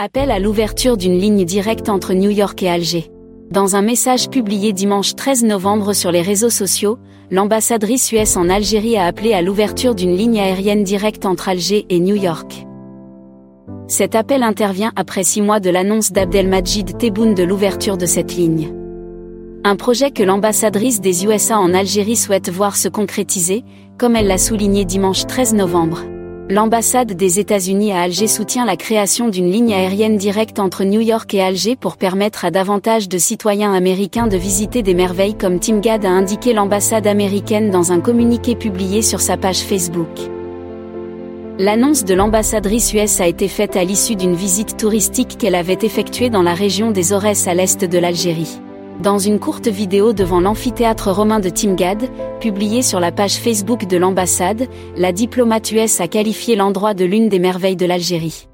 Appel à l'ouverture d'une ligne directe entre New York et Alger. Dans un message publié dimanche 13 novembre sur les réseaux sociaux, l'ambassadrice US en Algérie a appelé à l'ouverture d'une ligne aérienne directe entre Alger et New York. Cet appel intervient après six mois de l'annonce d'Abdelmajid Tebboune de l'ouverture de cette ligne. Un projet que l'ambassadrice des USA en Algérie souhaite voir se concrétiser, comme elle l'a souligné dimanche 13 novembre. L'ambassade des États-Unis à Alger soutient la création d'une ligne aérienne directe entre New York et Alger pour permettre à davantage de citoyens américains de visiter des merveilles comme Timgad a indiqué l'ambassade américaine dans un communiqué publié sur sa page Facebook. L'annonce de l'ambassadrice US a été faite à l'issue d'une visite touristique qu'elle avait effectuée dans la région des Aurès à l'est de l'Algérie. Dans une courte vidéo devant l'amphithéâtre romain de Timgad, publiée sur la page Facebook de l'ambassade, la diplomate US a qualifié l'endroit de l'une des merveilles de l'Algérie.